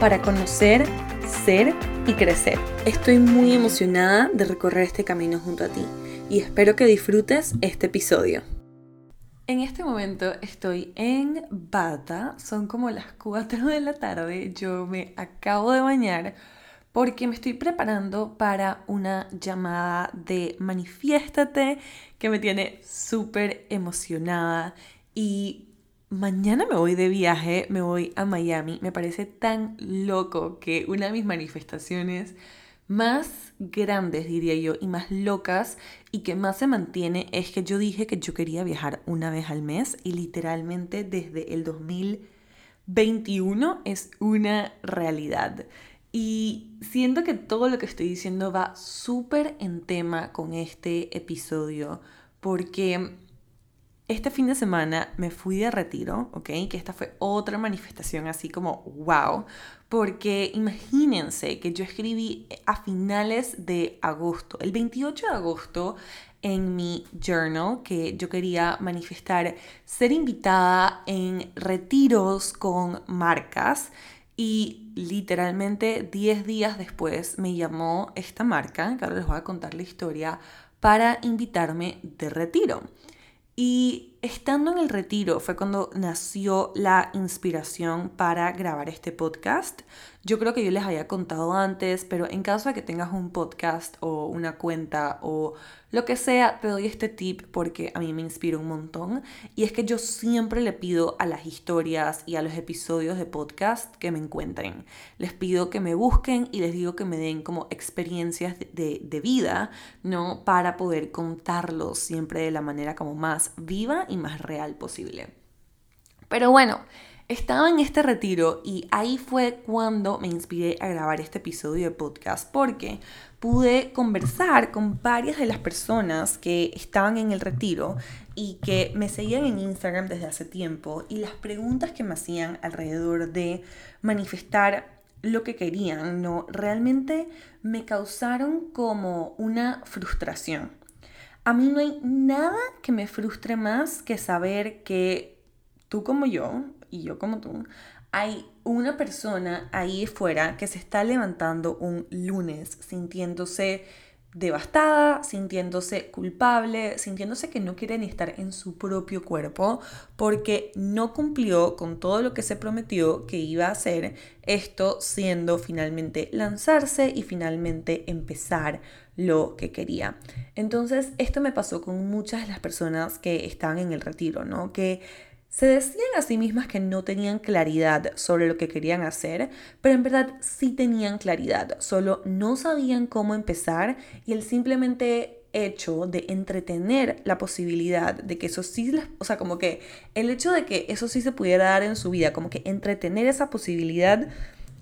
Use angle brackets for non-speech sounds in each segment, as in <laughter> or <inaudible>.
para conocer, ser y crecer. Estoy muy emocionada de recorrer este camino junto a ti y espero que disfrutes este episodio. En este momento estoy en Bata, son como las 4 de la tarde, yo me acabo de bañar porque me estoy preparando para una llamada de manifiéstate que me tiene súper emocionada y mañana me voy de viaje, me voy a Miami, me parece tan loco que una de mis manifestaciones más grandes, diría yo, y más locas y que más se mantiene es que yo dije que yo quería viajar una vez al mes y literalmente desde el 2021 es una realidad. Y siento que todo lo que estoy diciendo va súper en tema con este episodio porque este fin de semana me fui de retiro, ¿ok? Que esta fue otra manifestación así como wow, porque imagínense que yo escribí a finales de agosto, el 28 de agosto, en mi journal que yo quería manifestar ser invitada en retiros con marcas y literalmente 10 días después me llamó esta marca, que ahora les voy a contar la historia, para invitarme de retiro. Y estando en el retiro fue cuando nació la inspiración para grabar este podcast. Yo creo que yo les había contado antes, pero en caso de que tengas un podcast o una cuenta o lo que sea, te doy este tip porque a mí me inspira un montón. Y es que yo siempre le pido a las historias y a los episodios de podcast que me encuentren. Les pido que me busquen y les digo que me den como experiencias de, de vida, ¿no? Para poder contarlos siempre de la manera como más viva y más real posible. Pero bueno, estaba en este retiro y ahí fue cuando me inspiré a grabar este episodio de podcast porque pude conversar con varias de las personas que estaban en el retiro y que me seguían en Instagram desde hace tiempo y las preguntas que me hacían alrededor de manifestar lo que querían, no, realmente me causaron como una frustración. A mí no hay nada que me frustre más que saber que tú como yo, y yo como tú, hay una persona ahí fuera que se está levantando un lunes sintiéndose devastada, sintiéndose culpable, sintiéndose que no quiere ni estar en su propio cuerpo porque no cumplió con todo lo que se prometió que iba a hacer, esto siendo finalmente lanzarse y finalmente empezar lo que quería. Entonces, esto me pasó con muchas de las personas que están en el retiro, ¿no? Que se decían a sí mismas que no tenían claridad sobre lo que querían hacer, pero en verdad sí tenían claridad, solo no sabían cómo empezar y el simplemente hecho de entretener la posibilidad de que eso sí, o sea, como que el hecho de que eso sí se pudiera dar en su vida, como que entretener esa posibilidad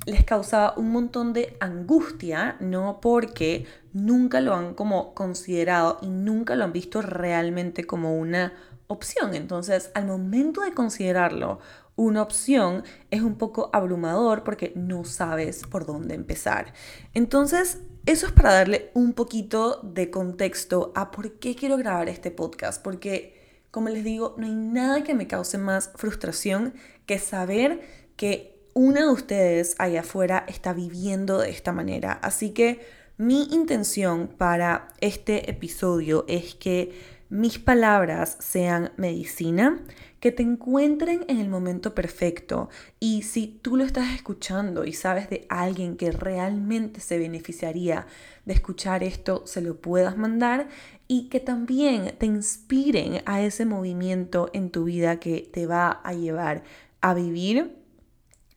les causaba un montón de angustia, no porque nunca lo han como considerado y nunca lo han visto realmente como una opción. Entonces, al momento de considerarlo una opción, es un poco abrumador porque no sabes por dónde empezar. Entonces, eso es para darle un poquito de contexto a por qué quiero grabar este podcast, porque, como les digo, no hay nada que me cause más frustración que saber que una de ustedes allá afuera está viviendo de esta manera. Así que mi intención para este episodio es que mis palabras sean medicina, que te encuentren en el momento perfecto y si tú lo estás escuchando y sabes de alguien que realmente se beneficiaría de escuchar esto, se lo puedas mandar y que también te inspiren a ese movimiento en tu vida que te va a llevar a vivir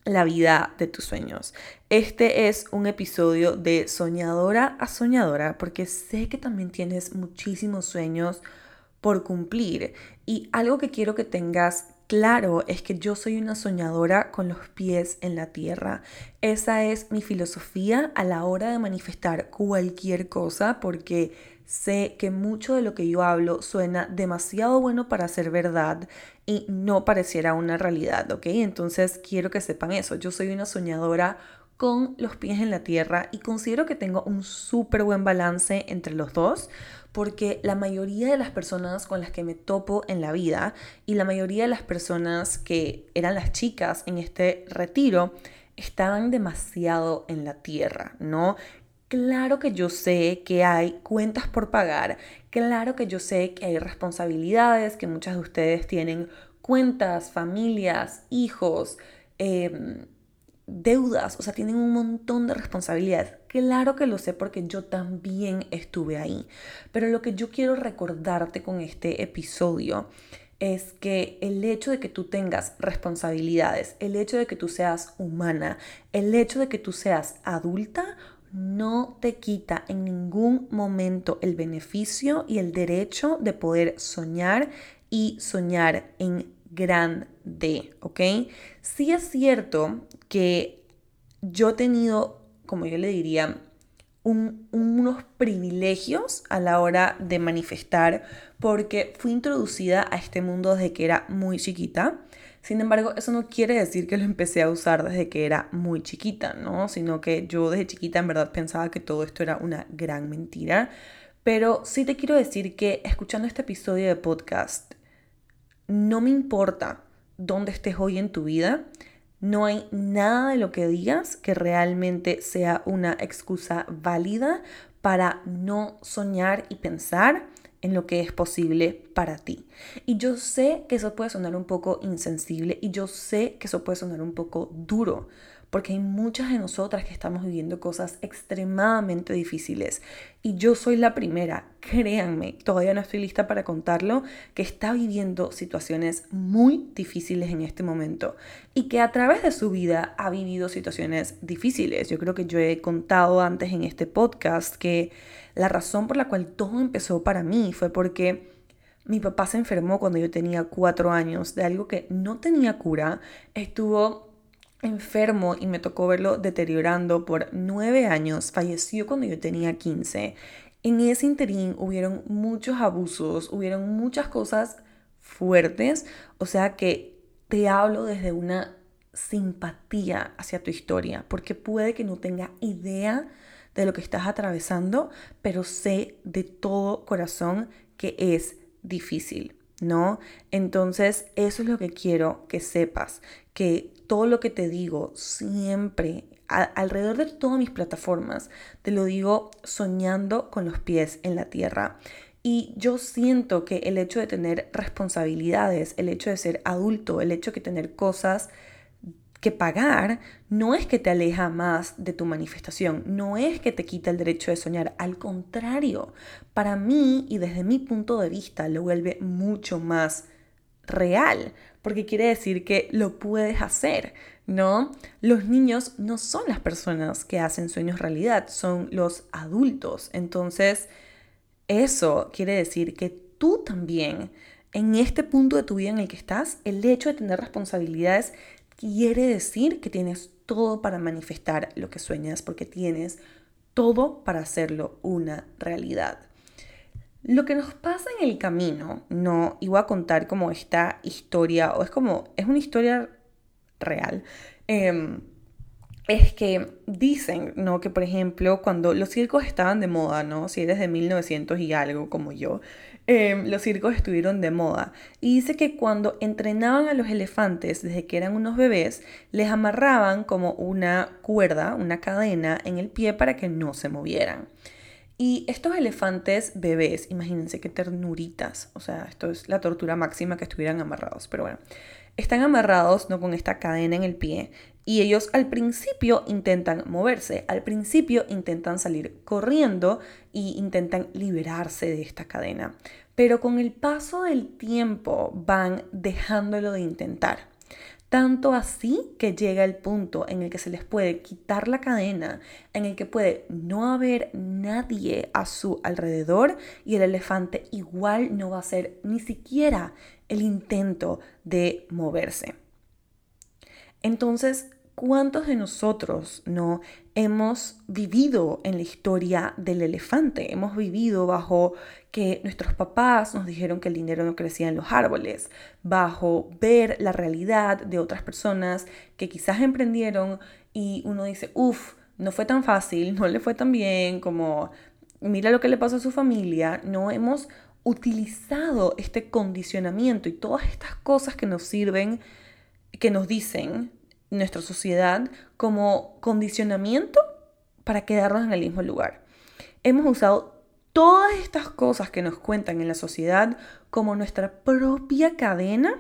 la vida de tus sueños. Este es un episodio de soñadora a soñadora porque sé que también tienes muchísimos sueños por cumplir. Y algo que quiero que tengas claro es que yo soy una soñadora con los pies en la tierra. Esa es mi filosofía a la hora de manifestar cualquier cosa porque sé que mucho de lo que yo hablo suena demasiado bueno para ser verdad y no pareciera una realidad, ¿ok? Entonces quiero que sepan eso. Yo soy una soñadora con los pies en la tierra y considero que tengo un súper buen balance entre los dos porque la mayoría de las personas con las que me topo en la vida y la mayoría de las personas que eran las chicas en este retiro estaban demasiado en la tierra, ¿no? Claro que yo sé que hay cuentas por pagar, claro que yo sé que hay responsabilidades, que muchas de ustedes tienen cuentas, familias, hijos, eh, deudas, o sea, tienen un montón de responsabilidades. Claro que lo sé porque yo también estuve ahí. Pero lo que yo quiero recordarte con este episodio es que el hecho de que tú tengas responsabilidades, el hecho de que tú seas humana, el hecho de que tú seas adulta, no te quita en ningún momento el beneficio y el derecho de poder soñar y soñar en grande, ¿ok? Sí es cierto que yo he tenido, como yo le diría, unos privilegios a la hora de manifestar porque fui introducida a este mundo desde que era muy chiquita. Sin embargo, eso no quiere decir que lo empecé a usar desde que era muy chiquita, ¿no? Sino que yo desde chiquita en verdad pensaba que todo esto era una gran mentira. Pero sí te quiero decir que escuchando este episodio de podcast, no me importa dónde estés hoy en tu vida, no hay nada de lo que digas que realmente sea una excusa válida para no soñar y pensar en lo que es posible para ti. Y yo sé que eso puede sonar un poco insensible y yo sé que eso puede sonar un poco duro, porque hay muchas de nosotras que estamos viviendo cosas extremadamente difíciles. Y yo soy la primera, créanme, todavía no estoy lista para contarlo, que está viviendo situaciones muy difíciles en este momento y que a través de su vida ha vivido situaciones difíciles. Yo creo que yo he contado antes en este podcast que la razón por la cual todo empezó para mí fue porque... Mi papá se enfermó cuando yo tenía cuatro años de algo que no tenía cura. Estuvo enfermo y me tocó verlo deteriorando por nueve años. Falleció cuando yo tenía 15. En ese interín hubieron muchos abusos, hubieron muchas cosas fuertes. O sea que te hablo desde una simpatía hacia tu historia, porque puede que no tenga idea de lo que estás atravesando, pero sé de todo corazón que es difícil, ¿no? Entonces, eso es lo que quiero que sepas, que todo lo que te digo siempre, alrededor de todas mis plataformas, te lo digo soñando con los pies en la tierra. Y yo siento que el hecho de tener responsabilidades, el hecho de ser adulto, el hecho de tener cosas que pagar, no es que te aleja más de tu manifestación, no es que te quita el derecho de soñar, al contrario, para mí y desde mi punto de vista lo vuelve mucho más real, porque quiere decir que lo puedes hacer, ¿no? Los niños no son las personas que hacen sueños realidad, son los adultos. Entonces, eso quiere decir que tú también, en este punto de tu vida en el que estás, el hecho de tener responsabilidades quiere decir que tienes todo para manifestar lo que sueñas, porque tienes todo para hacerlo una realidad. Lo que nos pasa en el camino, no, voy a contar como esta historia, o es como, es una historia real, em, es que dicen, ¿no? Que por ejemplo, cuando los circos estaban de moda, ¿no? Si eres de 1900 y algo como yo, em, los circos estuvieron de moda. Y dice que cuando entrenaban a los elefantes desde que eran unos bebés, les amarraban como una cuerda, una cadena en el pie para que no se movieran. Y estos elefantes bebés, imagínense qué ternuritas, o sea, esto es la tortura máxima que estuvieran amarrados, pero bueno, están amarrados no con esta cadena en el pie y ellos al principio intentan moverse, al principio intentan salir corriendo y intentan liberarse de esta cadena, pero con el paso del tiempo van dejándolo de intentar. Tanto así que llega el punto en el que se les puede quitar la cadena, en el que puede no haber nadie a su alrededor y el elefante igual no va a hacer ni siquiera el intento de moverse. Entonces, ¿cuántos de nosotros no hemos vivido en la historia del elefante? Hemos vivido bajo que nuestros papás nos dijeron que el dinero no crecía en los árboles, bajo ver la realidad de otras personas que quizás emprendieron y uno dice, uff, no fue tan fácil, no le fue tan bien, como mira lo que le pasó a su familia, no hemos utilizado este condicionamiento y todas estas cosas que nos sirven, que nos dicen nuestra sociedad como condicionamiento para quedarnos en el mismo lugar. Hemos usado todas estas cosas que nos cuentan en la sociedad como nuestra propia cadena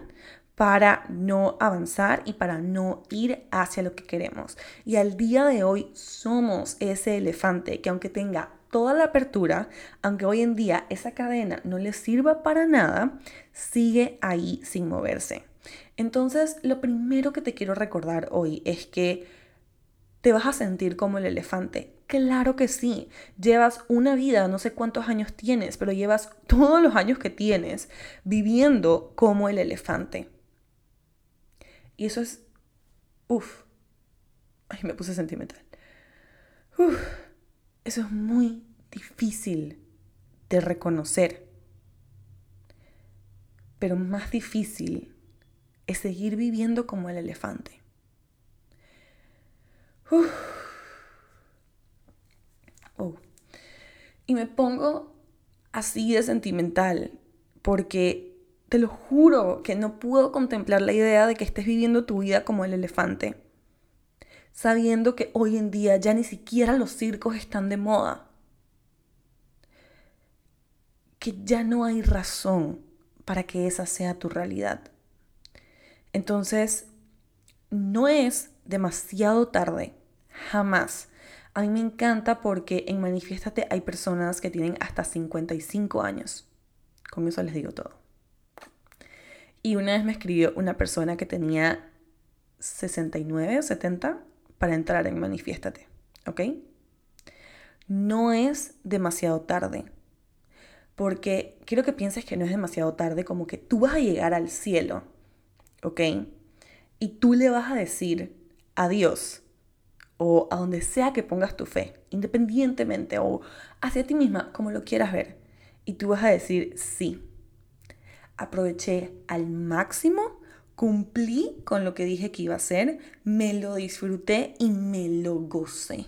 para no avanzar y para no ir hacia lo que queremos. Y al día de hoy somos ese elefante que aunque tenga toda la apertura, aunque hoy en día esa cadena no le sirva para nada, sigue ahí sin moverse. Entonces, lo primero que te quiero recordar hoy es que te vas a sentir como el elefante. Claro que sí, llevas una vida, no sé cuántos años tienes, pero llevas todos los años que tienes viviendo como el elefante. Y eso es, uff, ay, me puse sentimental. Uf, eso es muy difícil de reconocer, pero más difícil es seguir viviendo como el elefante. Oh. Y me pongo así de sentimental porque te lo juro que no puedo contemplar la idea de que estés viviendo tu vida como el elefante, sabiendo que hoy en día ya ni siquiera los circos están de moda, que ya no hay razón para que esa sea tu realidad. Entonces, no es demasiado tarde, jamás. A mí me encanta porque en Manifiéstate hay personas que tienen hasta 55 años. Con eso les digo todo. Y una vez me escribió una persona que tenía 69 o 70 para entrar en Manifiéstate. ¿Ok? No es demasiado tarde. Porque quiero que pienses que no es demasiado tarde, como que tú vas a llegar al cielo ¿ok? Y tú le vas a decir a Dios o a donde sea que pongas tu fe, independientemente o hacia ti misma, como lo quieras ver. Y tú vas a decir, sí, aproveché al máximo, cumplí con lo que dije que iba a hacer, me lo disfruté y me lo gocé.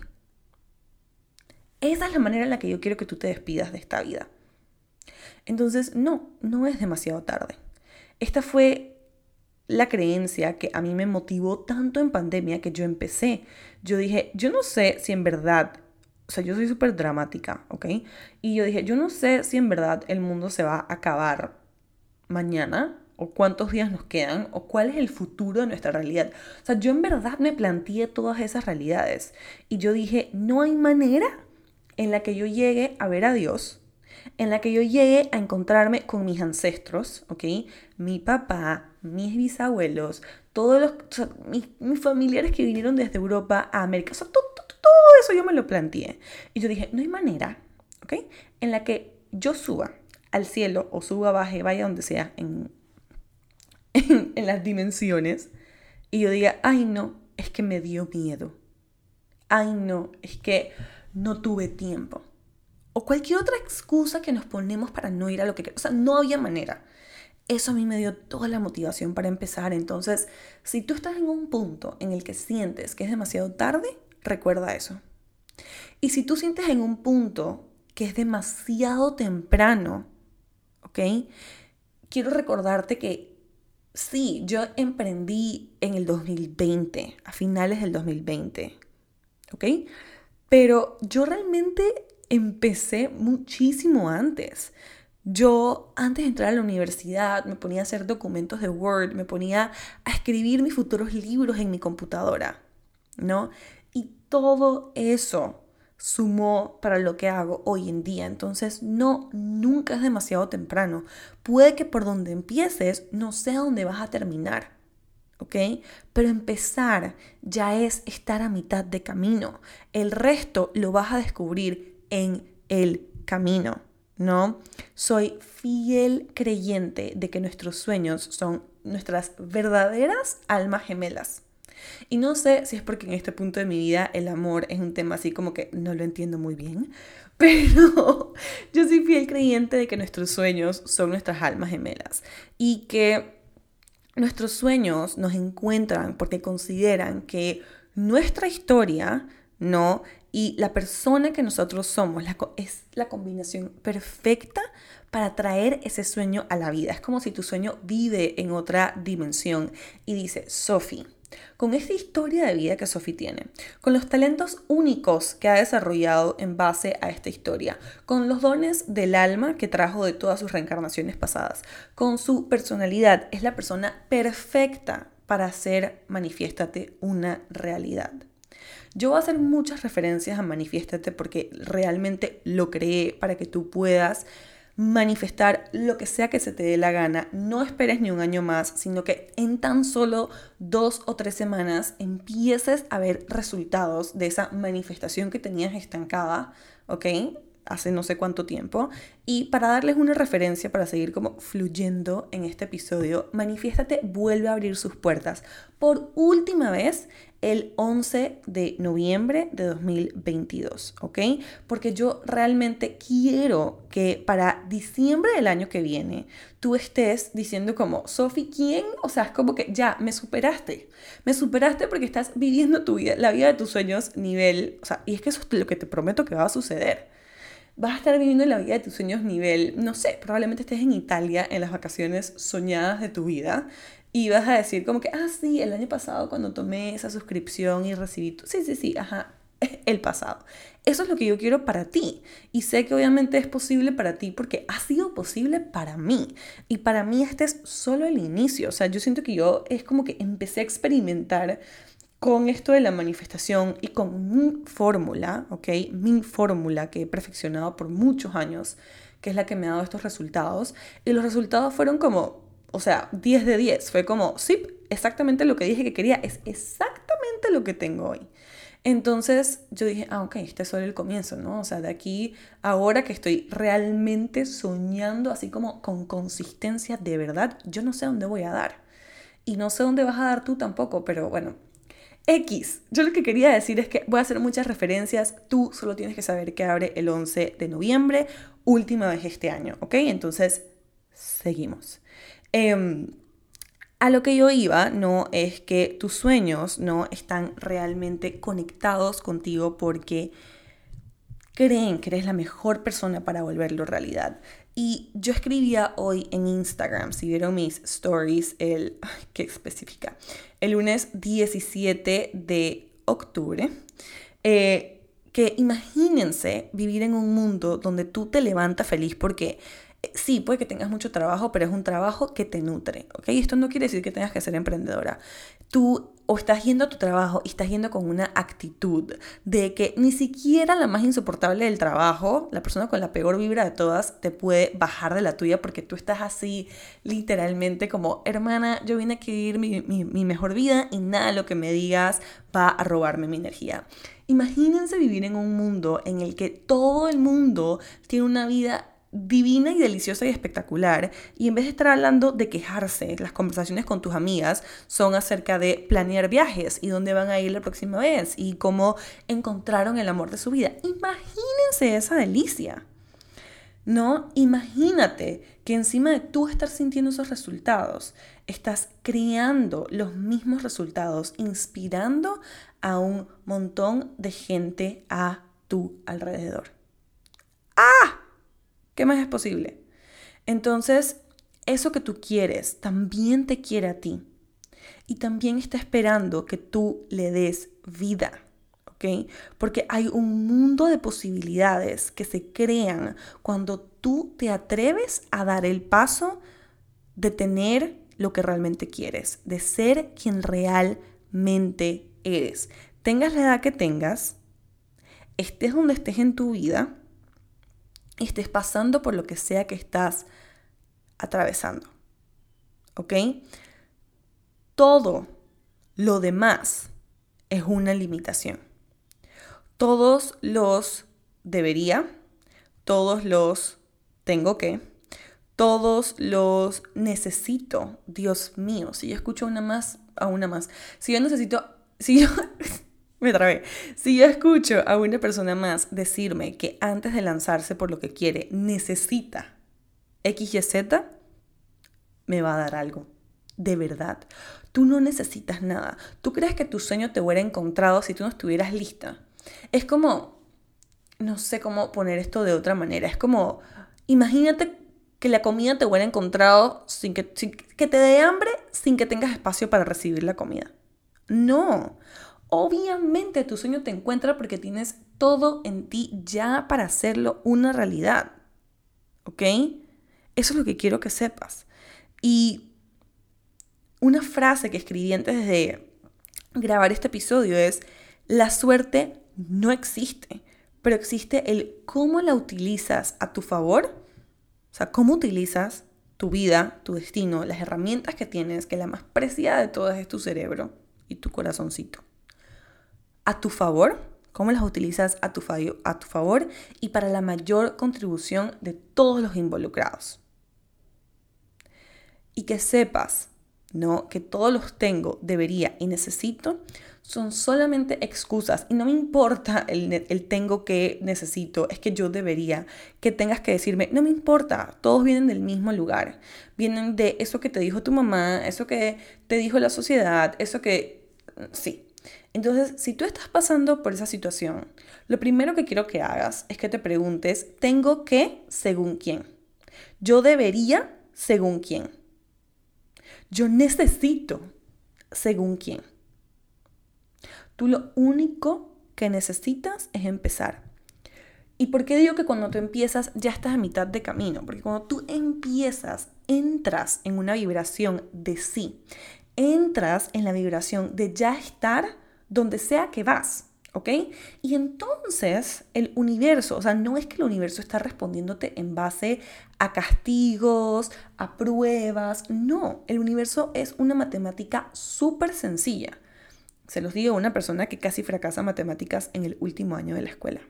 Esa es la manera en la que yo quiero que tú te despidas de esta vida. Entonces, no, no es demasiado tarde. Esta fue la creencia que a mí me motivó tanto en pandemia que yo empecé. Yo dije, yo no sé si en verdad, o sea, yo soy súper dramática, ¿ok? Y yo dije, yo no sé si en verdad el mundo se va a acabar mañana o cuántos días nos quedan o cuál es el futuro de nuestra realidad. O sea, yo en verdad me planteé todas esas realidades y yo dije, no hay manera en la que yo llegue a ver a Dios, en la que yo llegue a encontrarme con mis ancestros, ¿ok? Mi papá, mis bisabuelos, todos los, mis, familiares que vinieron desde Europa a América, todo, eso yo me lo planteé. Y yo dije, no hay manera, ¿ok? En la que yo suba al cielo o suba, baje, vaya donde sea, en, en, las dimensiones, y yo diga, ay no, es que me dio miedo. Ay no, es que no tuve tiempo. O cualquier otra excusa que nos ponemos para no ir a lo que queremos. O sea, no había manera. Eso a mí me dio toda la motivación para empezar. Entonces, si tú estás en un punto en el que sientes que es demasiado tarde, recuerda eso. Y si tú sientes en un punto que es demasiado temprano, ¿ok? Quiero recordarte que sí, yo emprendí en el 2020, a finales del 2020, ¿ok? Pero yo realmente empecé muchísimo antes. Yo antes de entrar a la universidad me ponía a hacer documentos de Word, me ponía a escribir mis futuros libros en mi computadora, ¿no? Y todo eso sumó para lo que hago hoy en día. Entonces, no, nunca es demasiado temprano. Puede que por donde empieces no sea donde vas a terminar, ¿ok? Pero empezar ya es estar a mitad de camino. El resto lo vas a descubrir en el camino, ¿no? Soy fiel creyente de que nuestros sueños son nuestras verdaderas almas gemelas. Y no sé si es porque en este punto de mi vida el amor es un tema así como que no lo entiendo muy bien, <laughs> pero yo soy fiel creyente de que nuestros sueños son nuestras almas gemelas y que nuestros sueños nos encuentran porque consideran que nuestra historia, ¿no? Y la persona que nosotros somos es la combinación perfecta para traer ese sueño a la vida. Es como si tu sueño vive en otra dimensión y dice, Sophie, con esta historia de vida que Sophie tiene, con los talentos únicos que ha desarrollado en base a esta historia, con los dones del alma que trajo de todas sus reencarnaciones pasadas, con su personalidad, es la persona perfecta para hacer Manifiéstate una realidad. Yo voy a hacer muchas referencias a Manifiéstate porque realmente lo creé para que tú puedas manifestar lo que sea que se te dé la gana. No esperes ni un año más, sino que en tan solo dos o tres semanas empieces a ver resultados de esa manifestación que tenías estancada, ¿ok? hace no sé cuánto tiempo. Y para darles una referencia, para seguir como fluyendo en este episodio, Manifiéstate vuelve a abrir sus puertas por última vez el 11 de noviembre de 2022, ¿ok? Porque yo realmente quiero que para diciembre del año que viene tú estés diciendo como, Sofi, ¿quién? O sea, es como que ya, me superaste. Me superaste porque estás viviendo tu vida, la vida de tus sueños nivel, o sea, y es que eso es lo que te prometo que va a suceder vas a estar viviendo la vida de tus sueños nivel, no sé, probablemente estés en Italia en las vacaciones soñadas de tu vida y vas a decir como que, ah, sí, el año pasado cuando tomé esa suscripción y recibí tu... Sí, sí, sí, ajá, <laughs> el pasado. Eso es lo que yo quiero para ti. Y sé que obviamente es posible para ti porque ha sido posible para mí. Y para mí este es solo el inicio. O sea, yo siento que yo es como que empecé a experimentar con esto de la manifestación y con mi fórmula, ¿ok? Mi fórmula que he perfeccionado por muchos años, que es la que me ha dado estos resultados. Y los resultados fueron como, o sea, 10 de 10. Fue como, sí, exactamente lo que dije que quería, es exactamente lo que tengo hoy. Entonces yo dije, ah, ok, este es solo el comienzo, ¿no? O sea, de aquí, ahora que estoy realmente soñando así como con consistencia de verdad, yo no sé dónde voy a dar. Y no sé dónde vas a dar tú tampoco, pero bueno, X. Yo lo que quería decir es que voy a hacer muchas referencias. Tú solo tienes que saber que abre el 11 de noviembre, última vez este año, ¿ok? Entonces, seguimos. Em, a lo que yo iba, no es que tus sueños no están realmente conectados contigo porque creen que eres la mejor persona para volverlo realidad. Y yo escribía hoy en Instagram, si vieron mis stories, el, <laughs> ¿qué específica? El lunes 17 de octubre, eh, que imagínense vivir en un mundo donde tú te levantas feliz porque sí, puede que tengas mucho trabajo, pero es un trabajo que te nutre, ¿ok? Esto no quiere decir que tengas que ser emprendedora. Tú o estás yendo a tu trabajo y estás yendo con una actitud de que ni siquiera la más insoportable del trabajo, la persona con la peor vibra de todas, te puede bajar de la tuya porque tú estás así literalmente como, hermana, yo vine aquí a vivir mi, mi mejor vida y nada lo que me digas va a robarme mi energía. Imagínense vivir en un mundo en el que todo el mundo tiene una vida divina y deliciosa y espectacular. Y en vez de estar hablando de quejarse, las conversaciones con tus amigas son acerca de planear viajes y dónde van a ir la próxima vez y cómo encontraron el amor de su vida. Imagínense esa delicia. ¿No? Imagínate que encima de tú estar sintiendo esos resultados, estás creando los mismos resultados, inspirando a un montón de gente a tu alrededor. ¡Ah! ¿Qué más es posible? Entonces, eso que tú quieres también te quiere a ti. Y también está esperando que tú le des vida. ¿ok? Porque hay un mundo de posibilidades que se crean cuando tú te atreves a dar el paso de tener lo que realmente quieres, de ser quien realmente eres. Tengas la edad que tengas, estés donde estés en tu vida, estés pasando por lo que sea que estás atravesando. ¿Ok? todo lo demás es una limitación. Todos los debería, todos los tengo que, todos los necesito. Dios mío, si yo escucho una más, a una más. Si yo necesito, si yo, <laughs> me trabé. Si yo escucho a una persona más decirme que antes de lanzarse por lo que quiere necesita X, Y, Z, me va a dar algo. De verdad. Tú no necesitas nada. ¿Tú crees que tu sueño te hubiera encontrado si tú no estuvieras lista? Es como, no sé cómo poner esto de otra manera. Es como, imagínate que la comida te hubiera encontrado sin que, que te dé hambre sin que tengas espacio para recibir la comida. No. Obviamente tu sueño te encuentra porque tienes todo en ti ya para hacerlo una realidad. ¿Ok? Eso es lo que quiero que sepas. Y una frase que escribí antes de grabar este episodio es, la suerte no existe, pero existe el cómo la utilizas a tu favor. O sea, cómo utilizas tu vida, tu destino, las herramientas que tienes, que la más preciada de todas es tu cerebro y tu corazoncito. A tu favor, cómo las utilizas a tu, a tu favor y para la mayor contribución de todos los involucrados. Y que sepas ¿no? Que todos los tengo, debería y necesito, son solamente excusas. Y no me importa el, el, tengo que, necesito, es que yo debería, que tengas que decirme, no me importa, todos vienen del mismo lugar. Vienen de eso que te dijo tu mamá, eso que te dijo la sociedad, eso que... Sí. Entonces, si tú estás pasando por esa situación, lo primero que quiero que hagas es que te preguntes, ¿tengo que según quién? Yo debería según quién. Yo necesito según quién. Tú lo único que necesitas es empezar. ¿Y por qué digo que cuando tú empiezas ya estás a mitad de camino? Porque cuando tú empiezas, entras en una vibración de sí. Entras en la vibración de ya estar donde sea que vas. ¿Ok? Y entonces el universo, o sea, no es que el universo está respondiéndote en base a castigos, a pruebas, no, el universo es una matemática súper sencilla. Se los digo a una persona que casi fracasa matemáticas en el último año de la escuela.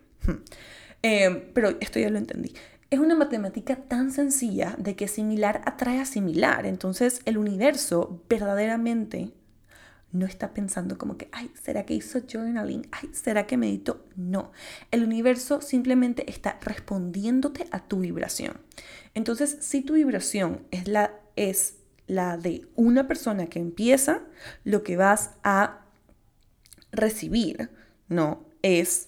Eh, pero esto ya lo entendí. Es una matemática tan sencilla de que similar atrae a similar. Entonces el universo verdaderamente no está pensando como que, ay, ¿será que hizo journaling? Ay, ¿será que meditó? No. El universo simplemente está respondiéndote a tu vibración. Entonces, si tu vibración es la, es la de una persona que empieza, lo que vas a recibir, ¿no? Es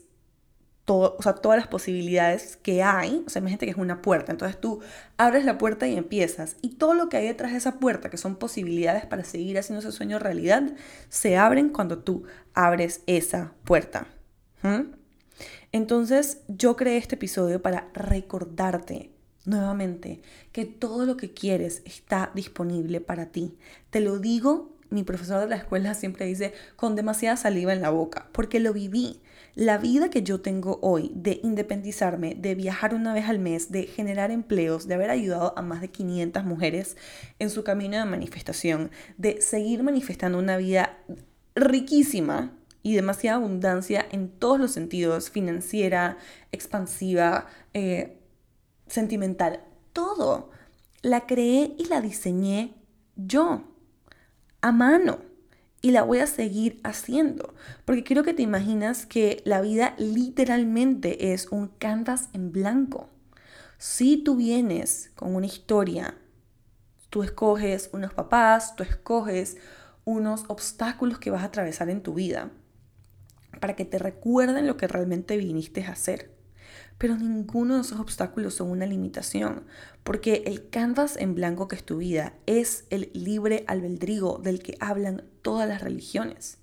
o sea, todas las posibilidades que hay. O sea, imagínate que es una puerta. Entonces tú abres la puerta y empiezas. Y todo lo que hay detrás de esa puerta, que son posibilidades para seguir haciendo ese sueño realidad, se abren cuando tú abres esa puerta. Entonces yo creé este episodio para recordarte nuevamente que todo lo que quieres está disponible para ti. Te lo digo, mi profesor de la escuela siempre dice, con demasiada saliva en la boca, porque lo viví. La vida que yo tengo hoy de independizarme, de viajar una vez al mes, de generar empleos, de haber ayudado a más de 500 mujeres en su camino de manifestación, de seguir manifestando una vida riquísima y demasiada abundancia en todos los sentidos, financiera, expansiva, eh, sentimental, todo, la creé y la diseñé yo, a mano y la voy a seguir haciendo. Porque quiero que te imaginas que la vida literalmente es un canvas en blanco. Si tú vienes con una historia, tú escoges unos papás, tú escoges unos obstáculos que vas a atravesar en tu vida para que te recuerden lo que realmente viniste a hacer. Pero ninguno de esos obstáculos son una limitación, porque el canvas en blanco que es tu vida es el libre albedrío del que hablan todas las religiones.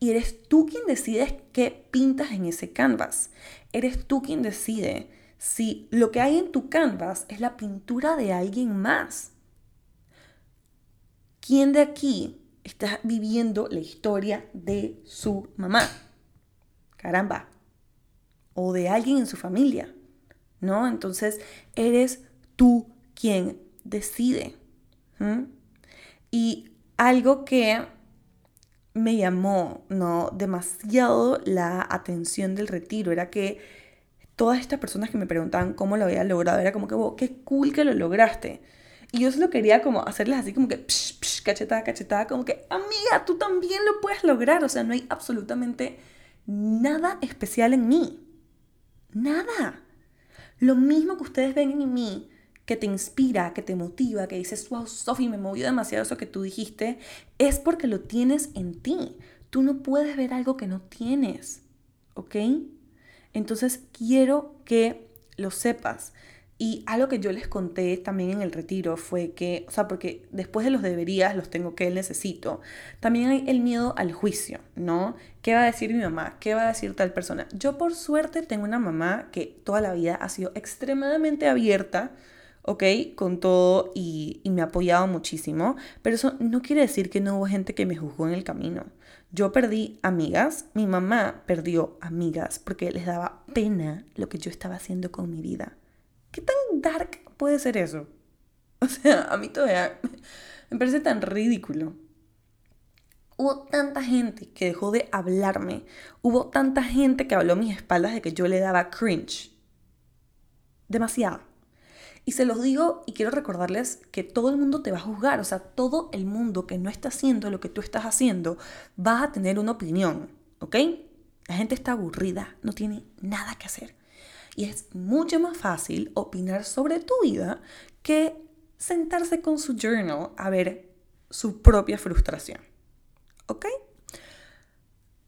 Y eres tú quien decides qué pintas en ese canvas. Eres tú quien decide si lo que hay en tu canvas es la pintura de alguien más. ¿Quién de aquí está viviendo la historia de su mamá? Caramba, o de alguien en su familia, ¿no? Entonces, eres tú quien decide. Y algo que me llamó, ¿no? Demasiado la atención del retiro. Era que todas estas personas que me preguntaban cómo lo había logrado, era como que, wow, qué cool que lo lograste. Y yo solo quería como hacerles así como que, psh, psh, cachetada, cachetada, como que, amiga, tú también lo puedes lograr. O sea, no hay absolutamente nada especial en mí. Nada. Lo mismo que ustedes ven en mí, que te inspira, que te motiva, que dices, wow, Sophie, me movió demasiado eso que tú dijiste, es porque lo tienes en ti. Tú no puedes ver algo que no tienes, ¿ok? Entonces quiero que lo sepas. Y algo que yo les conté también en el retiro fue que, o sea, porque después de los deberías, los tengo que necesito, también hay el miedo al juicio, ¿no? ¿Qué va a decir mi mamá? ¿Qué va a decir tal persona? Yo por suerte tengo una mamá que toda la vida ha sido extremadamente abierta ¿ok? Con todo y, me ha apoyado muchísimo, pero eso no quiere decir que no hubo gente que me juzgó en el camino. Yo perdí amigas, mi mamá perdió amigas porque les daba pena lo que yo estaba haciendo con mi vida. ¿Qué tan dark puede ser eso? <laughs> O sea, a mí todavía <laughs> me parece tan ridículo. Hubo tanta gente que dejó de hablarme. Hubo tanta gente que habló a mis espaldas de que yo le daba cringe. Demasiado. Y se los digo y quiero recordarles que todo el mundo te va a juzgar, o sea, todo el mundo que no está haciendo lo que tú estás haciendo va a tener una opinión, ¿ok? La gente está aburrida, no tiene nada que hacer. Y es mucho más fácil opinar sobre tu vida que sentarse con su journal a ver su propia frustración. ¿Ok?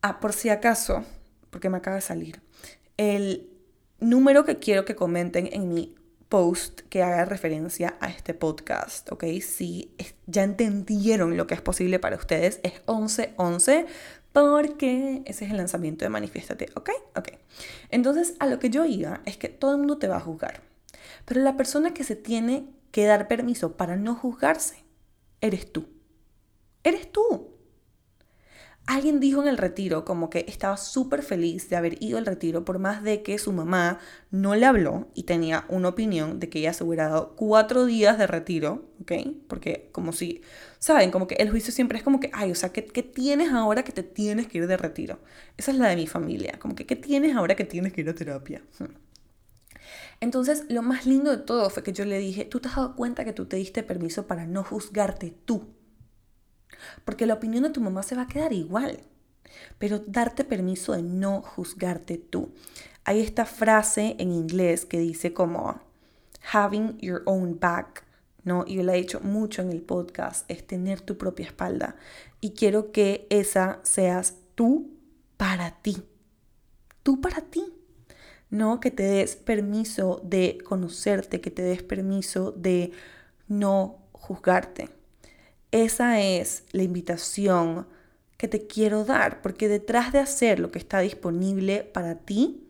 Ah, por si acaso, porque me acaba de salir, el número que quiero que comenten en mi post que haga referencia a este podcast, ¿ok? Si ya entendieron lo que es posible para ustedes, es 1111 porque ese es el lanzamiento de Manifiéstate, ¿ok? Ok. Entonces, a lo que yo iba es que todo el mundo te va a juzgar, pero la persona que se tiene que dar permiso para no juzgarse, eres tú. Eres tú. Alguien dijo en el retiro como que estaba súper feliz de haber ido al retiro por más de que su mamá no le habló y tenía una opinión de que ella se hubiera dado cuatro días de retiro, ¿ok? Porque como si, ¿saben? Como que el juicio siempre es como que, ay, o sea, ¿qué, tienes ahora que te tienes que ir de retiro? Esa es la de mi familia, como que, ¿qué tienes ahora que tienes que ir a terapia? Hmm. Entonces, lo más lindo de todo fue que yo le dije, tú te has dado cuenta que tú te diste permiso para no juzgarte tú porque la opinión de tu mamá se va a quedar igual. Pero darte permiso de no juzgarte tú. Hay esta frase en inglés que dice como having your own back, ¿no? Y yo la he dicho mucho en el podcast, es tener tu propia espalda. Y quiero que esa seas tú para ti. Tú para ti. No que te des permiso de conocerte, que te des permiso de no juzgarte. Esa es la invitación que te quiero dar, porque detrás de hacer lo que está disponible para ti,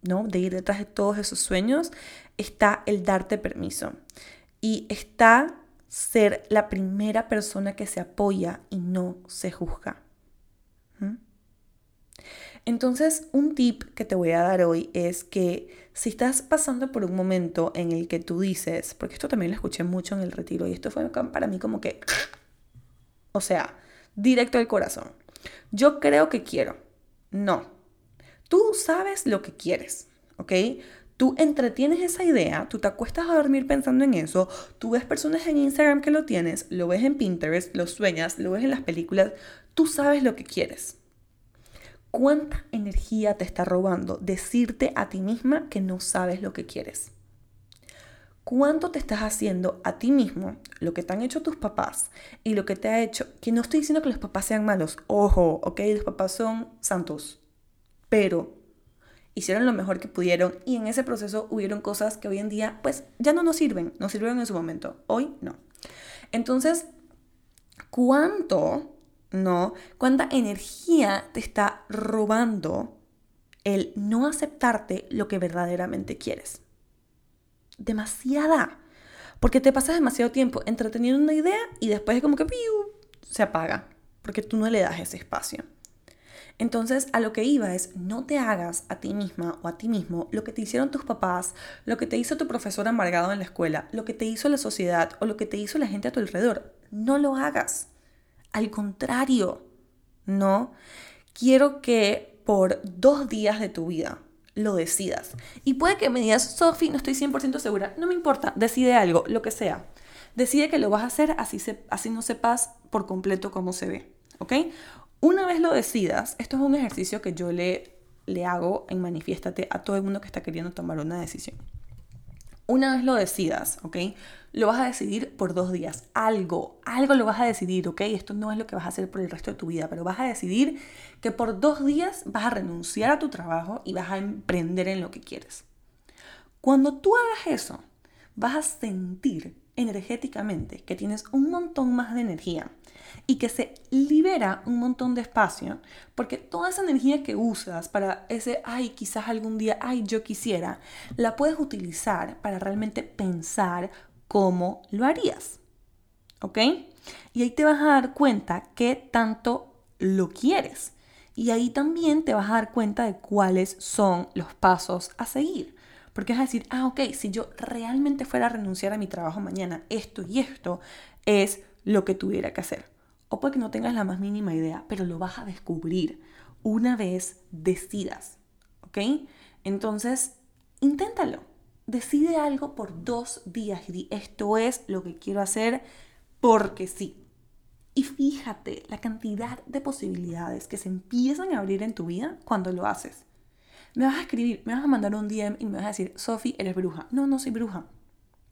¿no? De ir detrás de todos esos sueños, está el darte permiso. Y está ser la primera persona que se apoya y no se juzga. ¿Mm? Entonces, un tip que te voy a dar hoy es que si estás pasando por un momento en el que tú dices, porque esto también lo escuché mucho en el retiro y esto fue para mí como que, o sea, directo al corazón. Yo creo que quiero. No. Tú sabes lo que quieres, ¿ok? Tú entretienes esa idea, tú te acuestas a dormir pensando en eso, tú ves personas en Instagram que lo tienes, lo ves en Pinterest, lo sueñas, lo ves en las películas, tú sabes lo que quieres. ¿Cuánta energía te está robando decirte a ti misma que no sabes lo que quieres? ¿Cuánto te estás haciendo a ti mismo lo que te han hecho tus papás y lo que te ha hecho? Que no estoy diciendo que los papás sean malos, ojo, ok, los papás son santos, pero hicieron lo mejor que pudieron y en ese proceso hubieron cosas que hoy en día pues ya no nos sirven, nos sirvieron en su momento, hoy no. Entonces, ¿cuánto ¿no? ¿Cuánta energía te está robando el no aceptarte lo que verdaderamente quieres? Demasiada. Porque te pasas demasiado tiempo entreteniendo una idea y después es como que se apaga, porque tú no le das ese espacio. Entonces, a lo que iba es, no te hagas a ti misma o a ti mismo lo que te hicieron tus papás, lo que te hizo tu profesor amargado en la escuela, lo que te hizo la sociedad o lo que te hizo la gente a tu alrededor. No lo hagas. Al contrario, ¿no? Quiero que por dos días de tu vida lo decidas. Y puede que me digas, Sofi, no estoy 100% segura. No me importa, decide algo, lo que sea. Decide que lo vas a hacer así, así no sepas por completo cómo se ve. ¿Ok? Una vez lo decidas, esto es un ejercicio que yo le, le hago en Manifiéstate a todo el mundo que está queriendo tomar una decisión. Una vez lo decidas, ¿ok? Lo vas a decidir por dos días. Algo, algo lo vas a decidir, ¿ok? Esto no es lo que vas a hacer por el resto de tu vida, pero vas a decidir que por dos días vas a renunciar a tu trabajo y vas a emprender en lo que quieres. Cuando tú hagas eso, vas a sentir energéticamente que tienes un montón más de energía y que se libera un montón de espacio, porque toda esa energía que usas para ese, ay, quizás algún día, ay, yo quisiera, la puedes utilizar para realmente pensar cómo lo harías. ¿Ok? Y ahí te vas a dar cuenta qué tanto lo quieres. Y ahí también te vas a dar cuenta de cuáles son los pasos a seguir. Porque es decir, ah, ok, si yo realmente fuera a renunciar a mi trabajo mañana, esto y esto es lo que tuviera que hacer. O puede que no tengas la más mínima idea, pero lo vas a descubrir una vez decidas. ¿Ok? Entonces, inténtalo. Decide algo por dos días y di, esto es lo que quiero hacer porque sí. Y fíjate la cantidad de posibilidades que se empiezan a abrir en tu vida cuando lo haces. Me vas a escribir, me vas a mandar un DM y me vas a decir, Sofi, eres bruja. No, no soy bruja.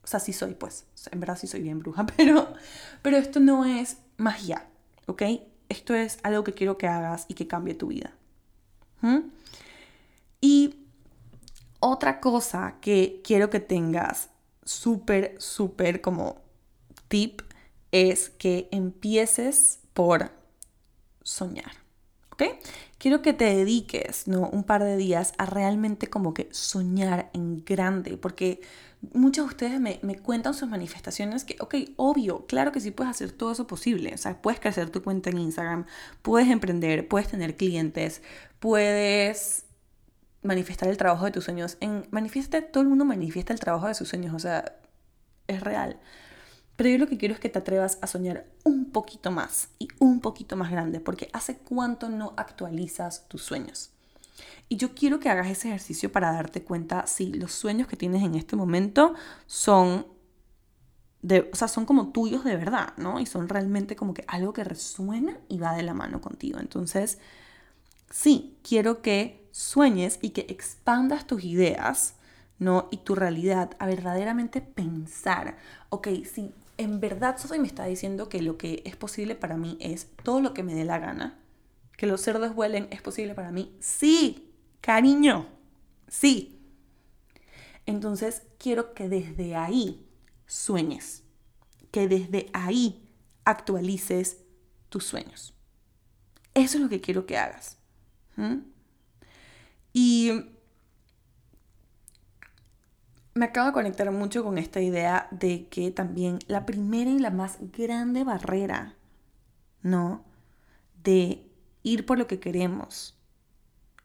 O sea, sí soy, pues. En verdad sí soy bien bruja, <laughs> pero, pero esto no es magia. ¿ok? Esto es algo que quiero que hagas y que cambie tu vida. ¿Mm? Y otra cosa que quiero que tengas súper, súper como tip es que empieces por soñar. ¿Ok? Quiero que te dediques, ¿no? Un par de días a realmente como que soñar en grande, porque muchos de ustedes me, cuentan sus manifestaciones que, ok, obvio, claro que sí puedes hacer todo eso posible. O sea, puedes crecer tu cuenta en Instagram, puedes emprender, puedes tener clientes, puedes manifestar el trabajo de tus sueños. En Manifiesta, todo el mundo manifiesta el trabajo de sus sueños, o sea, es real. Pero yo lo que quiero es que te atrevas a soñar un poquito más y un poquito más grande, porque hace cuánto no actualizas tus sueños. Y yo quiero que hagas ese ejercicio para darte cuenta si los sueños que tienes en este momento son de, o sea, son como tuyos de verdad, ¿no? Y son realmente como que algo que resuena y va de la mano contigo. Entonces, sí, quiero que sueñes y que expandas tus ideas, ¿no? Y tu realidad a verdaderamente pensar, ok, si en verdad Sofi me está diciendo que lo que es posible para mí es todo lo que me dé la gana, que los cerdos vuelen es posible para mí, sí, Cariño, sí. Entonces quiero que desde ahí sueñes, que desde ahí actualices tus sueños. Eso es lo que quiero que hagas. Y me acabo de conectar mucho con esta idea de que también la primera y la más grande barrera, ¿no? De ir por lo que queremos,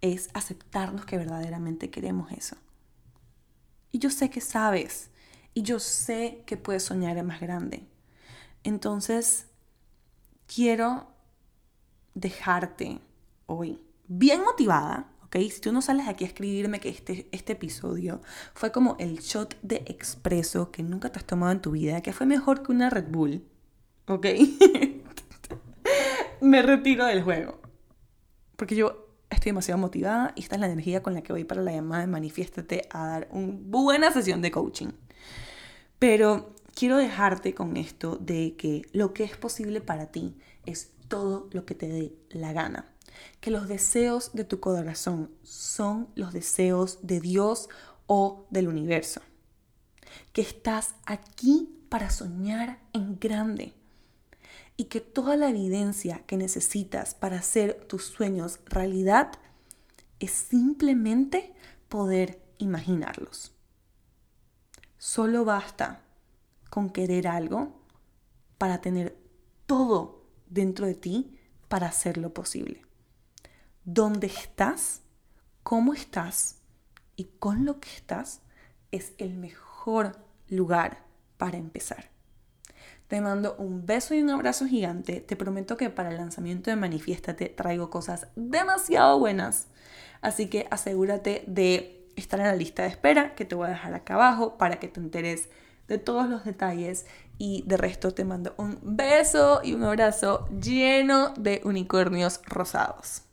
es aceptarnos que verdaderamente queremos eso. Y yo sé que sabes, y yo sé que puedes soñar en más grande. Entonces, quiero dejarte hoy bien motivada, Si tú no sales aquí a escribirme que este, este episodio fue como el shot de expreso que nunca te has tomado en tu vida, que fue mejor que una Red Bull, ¿ok? <laughs> Me retiro del juego. Porque yo estoy demasiado motivada y esta es la energía con la que voy para la llamada de Manifiéstate a dar una buena sesión de coaching. Pero quiero dejarte con esto de que lo que es posible para ti es todo lo que te dé la gana. Que los deseos de tu corazón son los deseos de Dios o del universo. Que estás aquí para soñar en grande y que toda la evidencia que necesitas para hacer tus sueños realidad es simplemente poder imaginarlos. Solo basta con querer algo para tener todo dentro de ti para hacerlo posible. Donde estás, cómo estás y con lo que estás es el mejor lugar para empezar. Te mando un beso y un abrazo gigante. Te prometo que para el lanzamiento de Manifiéstate traigo cosas demasiado buenas. Así que asegúrate de estar en la lista de espera que te voy a dejar acá abajo para que te enteres de todos los detalles y de resto te mando un beso y un abrazo lleno de unicornios rosados.